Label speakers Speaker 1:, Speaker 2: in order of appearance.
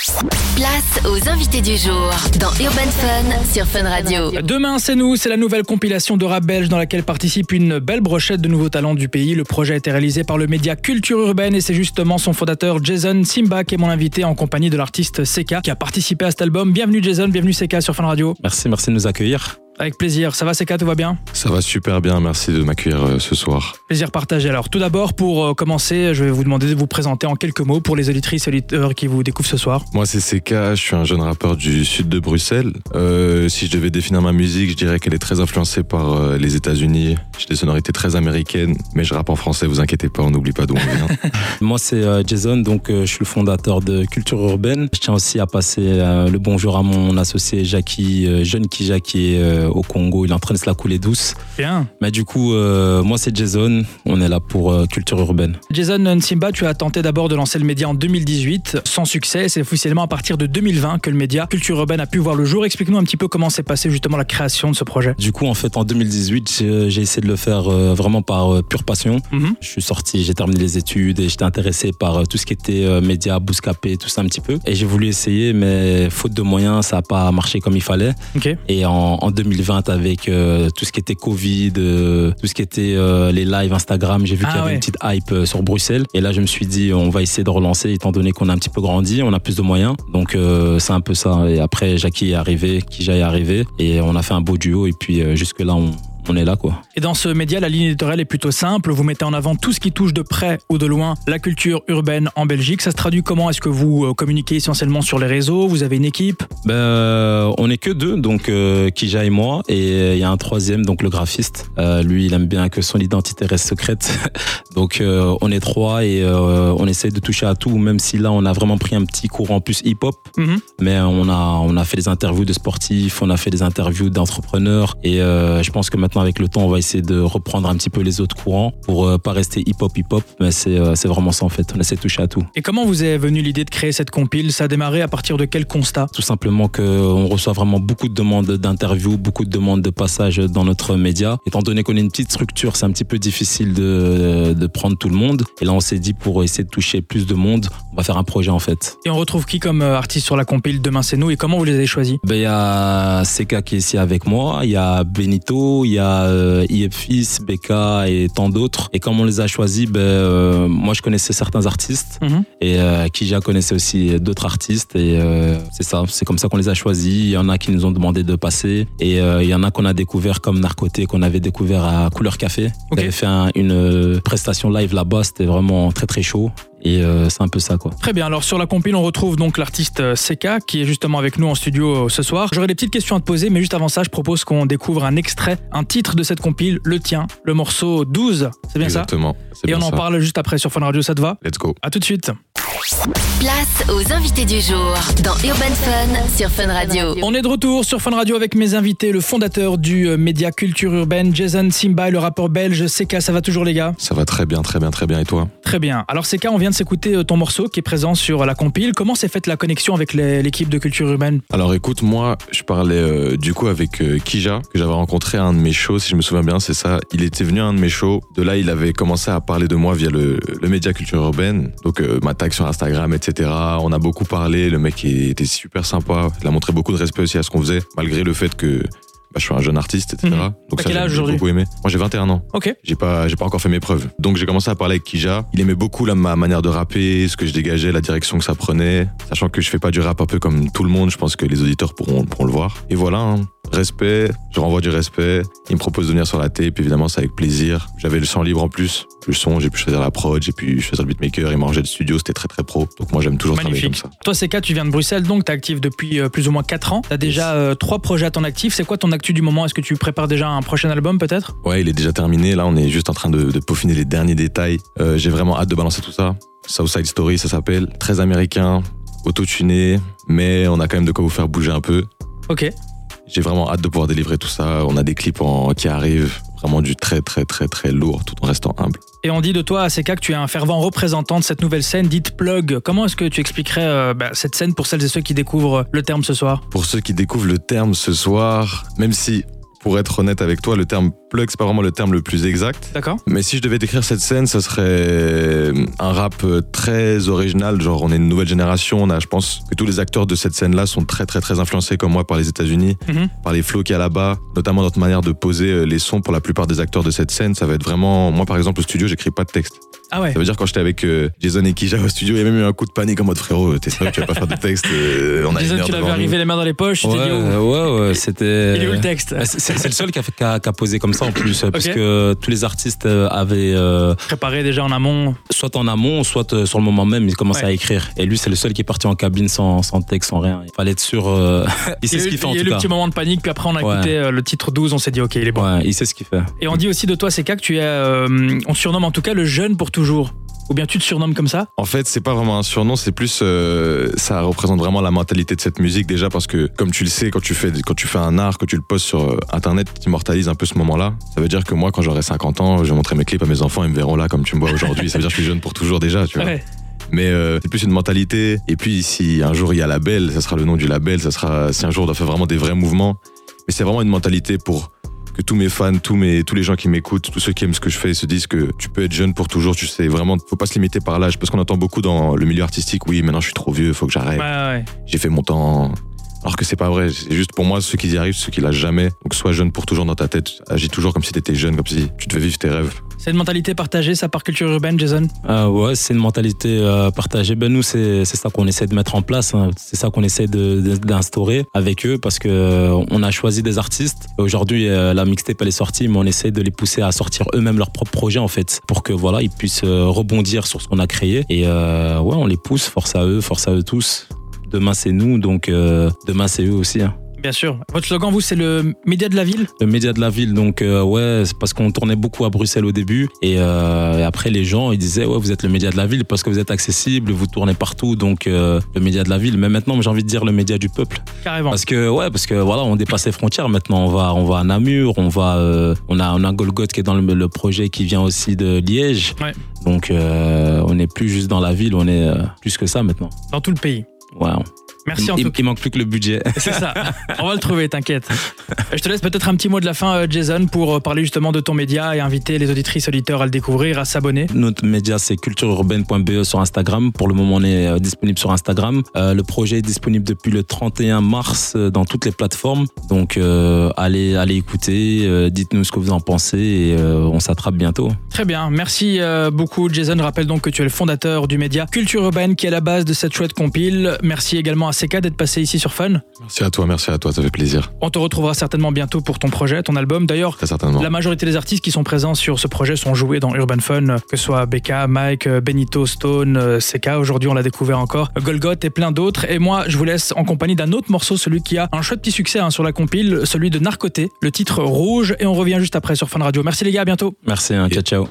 Speaker 1: Place aux invités du jour dans Urban Fun sur Fun Radio.
Speaker 2: Demain, c'est nous, c'est la nouvelle compilation de rap belge dans laquelle participe une belle brochette de nouveaux talents du pays. Le projet a été réalisé par le média Culture Urbaine et c'est justement son fondateur Jason Simba qui est mon invité en compagnie de l'artiste Seka qui a participé à cet album. Bienvenue Jason, bienvenue Seka sur Fun Radio.
Speaker 3: Merci, merci de nous accueillir.
Speaker 2: Avec plaisir. Ça va Seka, tout va bien?
Speaker 4: Ça va super bien, merci de m'accueillir euh, ce soir.
Speaker 2: Plaisir partagé. Alors tout d'abord, pour euh, commencer, je vais vous demander de vous présenter en quelques mots pour les auditrices et auditeurs qui vous découvrent ce soir.
Speaker 4: Moi c'est Seka, je suis un jeune rappeur du sud de Bruxelles. Euh, si je devais définir ma musique, je dirais qu'elle est très influencée par les États-Unis. J'ai des sonorités très américaines, mais je rappe en français, vous inquiétez pas, on n'oublie pas d'où on vient.
Speaker 3: Moi, c'est Jason, donc je suis le fondateur de Culture Urbaine. Je tiens aussi à passer le bonjour à mon associé Jackie, jeune qui est euh, au Congo. Il est en train de se la couler douce.
Speaker 2: Bien.
Speaker 3: Mais du coup, euh, moi, c'est Jason. On est là pour euh, Culture Urbaine.
Speaker 2: Jason Nsimba, tu as tenté d'abord de lancer le média en 2018, sans succès. C'est officiellement à partir de 2020 que le média Culture Urbaine a pu voir le jour. Explique-nous un petit peu comment s'est passée justement la création de ce projet.
Speaker 3: Du coup, en fait, en 2018, j'ai essayé de le faire euh, vraiment par euh, pure passion.
Speaker 2: Mhm.
Speaker 3: Je suis sorti, j'ai terminé les études et j'étais intéressé par euh, tout ce qui était euh, médias, bouscapé, tout ça un petit peu. Et j'ai voulu essayer, mais faute de moyens, ça n'a pas marché comme il fallait. Et en, en 2020, avec euh, tout ce qui était Covid, euh, tout ce qui était euh, les lives Instagram, j'ai vu
Speaker 2: Ah
Speaker 3: qu'il y avait
Speaker 2: ouais.
Speaker 3: une petite hype sur Bruxelles. Et là, je me suis dit, on va essayer de relancer, étant donné qu'on a un petit peu grandi, on a plus de moyens. Donc, c'est un peu ça. Et après, Jackie est arrivé, Kija est arrivé, et on a fait un beau duo. Et puis, jusque-là, on, on est là, quoi.
Speaker 2: Et dans ce média, la ligne éditoriale est plutôt simple. Vous mettez en avant tout ce qui touche de près ou de loin la culture urbaine en Belgique. Ça se traduit comment? Est-ce que vous euh, communiquez essentiellement sur les réseaux? Vous avez une équipe?
Speaker 3: Ben, euh, on est que deux, donc euh, Kija et moi, et euh, il y a un troisième, donc le graphiste. Euh, lui, il aime bien que son identité reste secrète, donc euh, on est trois et on essaie de toucher à tout, même si là on a vraiment pris un petit courant plus hip-hop,
Speaker 2: Mhm.
Speaker 3: mais on a on a fait des interviews de sportifs, on a fait des interviews d'entrepreneurs, et je pense que maintenant avec le temps, on va essayer de reprendre un petit peu les autres courants pour euh, pas rester hip-hop hip-hop, mais c'est euh, c'est vraiment ça en fait. On essaie de toucher à tout.
Speaker 2: Et comment vous est venue l'idée de créer cette compile? Ça a démarré à partir de quel constat?
Speaker 3: Tout simplement qu'on reçoit vraiment beaucoup de demandes d'interviews, beaucoup de demandes de passage dans notre média. Étant donné qu'on est une petite structure, c'est un petit peu difficile de, de prendre tout le monde. Et là, on s'est dit pour essayer de toucher plus de monde, on va faire un projet en fait.
Speaker 2: Et on retrouve qui comme euh, artiste sur la compile? Demain c'est nous et comment vous les avez choisis?
Speaker 3: Ben, il y a Seka qui est ici avec moi, il y a Benito, il y a euh, IFIS, Beka et tant d'autres. Et comme on les a choisis, ben, euh, moi je connaissais certains artistes
Speaker 2: Mhm.
Speaker 3: et euh, Kija connaissait aussi d'autres artistes et euh, c'est ça, c'est comme ça qu'on les a choisis. Il y en a qui nous ont demandé de passer et euh, il y en a qu'on a découvert comme Narcoté qu'on avait découvert à Couleur Café.
Speaker 2: Ok.
Speaker 3: On avait fait un- une prestation live là-bas, c'était vraiment très très chaud et euh, c'est un peu ça quoi.
Speaker 2: Très bien, alors sur la compile, on retrouve donc l'artiste euh, Seka qui est justement avec nous en studio euh, ce soir. J'aurais des petites questions à te poser, mais juste avant ça, je propose qu'on découvre un extrait, un titre de cette compile, le tien, le morceau 12, c'est bien
Speaker 4: Exactement.
Speaker 2: ça Et
Speaker 4: bien
Speaker 2: on en
Speaker 4: ça.
Speaker 2: parle juste après sur Fun Radio, ça te va
Speaker 4: Let's go.
Speaker 2: À tout de suite.
Speaker 1: Place aux invités du jour dans Urban Fun sur Fun Radio.
Speaker 2: On est de retour sur Fun Radio avec mes invités, le fondateur du média Culture Urbaine, Jason Simba et le rappeur belge Seka. Ça va toujours les gars?
Speaker 4: Ça va très bien, très bien, très bien. Et toi?
Speaker 2: Très bien. Alors Seka, on vient de s'écouter euh, ton morceau qui est présent sur la compile. Comment s'est faite la connexion avec l'équipe de Culture Urbaine?
Speaker 4: Alors écoute, moi, je parlais euh, du coup avec euh, Kija, que j'avais rencontré à un de mes shows, si je me souviens bien, c'est ça. Il était venu à un de mes shows. De là, il avait commencé à parler de moi via le, média culture urbaine. Donc ma tag sur Instagram, etc. On a beaucoup parlé. Le mec était super sympa. Il a montré beaucoup de respect aussi à ce qu'on faisait, malgré le fait que bah, je suis un jeune artiste, etc.
Speaker 2: Mhm.
Speaker 4: Donc
Speaker 2: T'as
Speaker 4: ça, j'ai beaucoup aimé. Moi, j'ai 21 ans.
Speaker 2: Ok.
Speaker 4: J'ai pas, j'ai pas encore fait mes preuves. Donc j'ai commencé à parler avec Kija. Il aimait beaucoup ma manière de rapper, ce que je dégageais, la direction que ça prenait. Sachant que je fais pas du rap un peu comme tout le monde, je pense que les auditeurs pourront, pourront le voir. Et voilà, hein. respect, je renvoie du respect. Il me propose de venir sur la tape, évidemment, c'est avec plaisir. J'avais le champ libre en plus. Le son, j'ai pu choisir la prod, j'ai pu choisir le beatmaker, il m'a rangé le studio, c'était très très pro. Donc moi j'aime toujours travailler
Speaker 2: Magnifique.
Speaker 4: comme ça.
Speaker 2: Toi, Seka, tu viens de Bruxelles, donc tu es actif depuis euh, plus ou moins 4 ans. Tu as déjà euh, trois projets à ton actif. C'est quoi ton du moment Est-ce que tu prépares déjà un prochain album peut-être
Speaker 4: Ouais, il est déjà terminé. Là, on est juste en train de, peaufiner les derniers détails. J'ai vraiment hâte de balancer tout ça. Southside Story, ça s'appelle. Très américain, autotuné, mais on a quand même de quoi vous faire bouger un peu.
Speaker 2: Ok.
Speaker 4: J'ai vraiment hâte de pouvoir délivrer tout ça. On a des clips en- qui arrivent, vraiment du très très très très lourd, tout en restant humble.
Speaker 2: Et on dit de toi, Seka, que tu es un fervent représentant de cette nouvelle scène dite Plug. Comment est-ce que tu expliquerais euh, bah, cette scène pour celles et ceux qui découvrent le terme ce soir?
Speaker 4: Pour ceux qui découvrent le terme ce soir, même si, pour être honnête avec toi, le terme plug, c'est pas vraiment le terme le plus exact.
Speaker 2: D'accord.
Speaker 4: Mais si je devais décrire cette scène, ça serait un rap très original. Genre, on est une nouvelle génération. On a, je pense que tous les acteurs de cette scène-là sont très, très, très influencés comme moi par les États-Unis,
Speaker 2: Mhm.
Speaker 4: par les flows qu'il y a là-bas, notamment notre manière de poser euh, les sons pour la plupart des acteurs de cette scène. Ça va être vraiment, moi par exemple, au studio, j'écris pas de texte.
Speaker 2: Ah ouais.
Speaker 4: Ça veut dire quand j'étais avec euh, Jason et Kija au studio, il y a même eu un coup de panique en mode frérot, t'es sûr que tu vas pas faire de texte euh, On a une
Speaker 2: Jason,
Speaker 4: heure
Speaker 2: tu l'avais arrivé les mains dans les poches, tu t'es
Speaker 3: Ouais,
Speaker 2: dit, oh,
Speaker 3: ouais, ouais, c'était.
Speaker 2: il est où le texte
Speaker 3: Ah, C'est le seul qui a, fait- qui a- qui a posé comme ça en plus, parce que tous les artistes euh, avaient euh,
Speaker 2: Préparé déjà en amont.
Speaker 3: soit en amont, soit euh, sur le moment même, ils commençaient
Speaker 2: Ouais.
Speaker 3: à écrire. Et lui, c'est le seul qui est parti en cabine sans, sans texte, sans rien. Il fallait être sûr. euh, il sait
Speaker 2: Il
Speaker 3: ce qu'il fait en
Speaker 2: il y a eu
Speaker 3: tout
Speaker 2: le
Speaker 3: cas.
Speaker 2: petit moment de panique, puis après on a
Speaker 3: Ouais.
Speaker 2: écouté le titre 12, on s'est dit ok, il est bon.
Speaker 3: Ouais, il sait ce qu'il fait.
Speaker 2: Et on dit aussi de toi, c'est que tu es, euh, on surnomme en tout cas le jeune pour toujours. Ou bien tu te surnommes comme ça
Speaker 4: En fait, c'est pas vraiment un surnom, c'est plus euh, ça représente vraiment la mentalité de cette musique déjà parce que comme tu le sais, quand tu fais quand tu fais un art, que tu le postes sur euh, internet, tu immortalises un peu ce moment-là. Ça veut dire que moi, quand j'aurai 50 ans, je vais montrer mes clips à mes enfants, ils me verront là comme tu me vois aujourd'hui. Ça veut dire que je suis jeune pour toujours déjà, tu vois.
Speaker 2: Ouais.
Speaker 4: Mais euh, c'est plus une mentalité. Et puis si un jour il y a label, ça sera le nom du label, ça sera si un jour on doit faire vraiment des vrais mouvements. Mais c'est vraiment une mentalité pour que tous mes fans, tous mes tous les gens qui m'écoutent, tous ceux qui aiment ce que je fais, se disent que tu peux être jeune pour toujours. Tu sais vraiment, faut pas se limiter par l'âge parce qu'on entend beaucoup dans le milieu artistique. Oui, maintenant je suis trop vieux, faut que j'arrête.
Speaker 2: Ouais, ouais.
Speaker 4: J'ai fait mon temps. Alors que c'est pas vrai. C'est juste pour moi ceux qui y arrivent, ceux qui lâchent jamais. Donc sois jeune pour toujours dans ta tête. Agis toujours comme si t'étais jeune, comme si tu devais vivre tes rêves.
Speaker 2: C'est une mentalité partagée, ça, par culture urbaine, Jason
Speaker 3: Ah ouais, c'est une mentalité euh, partagée. Ben nous, c'est ça qu'on essaie de mettre en place. hein. C'est ça qu'on essaie d'instaurer avec eux parce que euh, on a choisi des artistes. Aujourd'hui, euh, la mixtape elle est sortie, mais on essaie de les pousser à sortir eux-mêmes leurs propres projets en fait, pour que voilà, ils puissent euh, rebondir sur ce qu'on a créé. Et euh, ouais, on les pousse. Force à eux, force à eux tous. Demain c'est nous, donc euh, demain c'est eux aussi. hein.
Speaker 2: Bien sûr. Votre slogan, vous, c'est le média de la ville?
Speaker 3: Le média de la ville, donc euh, ouais, c'est parce qu'on tournait beaucoup à Bruxelles au début et, euh, et après les gens ils disaient ouais vous êtes le média de la ville parce que vous êtes accessible, vous tournez partout donc euh, le média de la ville. Mais maintenant j'ai envie de dire le média du peuple
Speaker 2: Carrément.
Speaker 3: parce que ouais parce que voilà on dépasse les frontières maintenant on va on va à Namur, on va on a on a Golgoth qui est dans le, le projet qui vient aussi de Liège.
Speaker 2: Ouais.
Speaker 3: Donc on n'est plus juste dans la ville, on est plus que ça maintenant.
Speaker 2: Dans tout le pays.
Speaker 3: Ouais.
Speaker 2: Merci en
Speaker 3: il,
Speaker 2: tout cas.
Speaker 3: il manque plus que le budget.
Speaker 2: C'est ça. On va le trouver, t'inquiète. Je te laisse peut-être un petit mot de la fin, euh, Jason, pour euh, parler justement de ton média et inviter les auditrices auditeurs à le découvrir, à s'abonner.
Speaker 3: Notre média, c'est cultureurbaine.be sur Instagram. Pour le moment, on est euh, disponible sur Instagram. Euh, le projet est disponible depuis le 31 mars dans toutes les plateformes. Donc, euh, allez, allez écouter, euh, dites-nous ce que vous en pensez et on s'attrape bientôt.
Speaker 2: Très bien, merci beaucoup Jason. Rappelle donc que tu es le fondateur du média Culture Urbaine qui est la base de cette chouette compile. Merci également à CK d'être passé ici sur Fun.
Speaker 4: Merci à toi, merci à toi, ça fait plaisir.
Speaker 2: On te retrouvera certainement bientôt pour ton projet, ton album. D'ailleurs, la majorité des artistes qui sont présents sur ce projet sont joués dans Urban Fun, que ce soit Becca, Mike, Benito, Stone, CK. Aujourd'hui, on l'a découvert encore. Golgoth et plein d'autres. Et moi, je vous laisse en compagnie d'un autre morceau, celui qui a un chouette petit succès hein, sur la compile, celui de Narcoté, le titre Rouge. Et on revient juste après sur Fun Radio. Merci les gars, à bientôt.
Speaker 3: Merci, hein, ciao, ciao.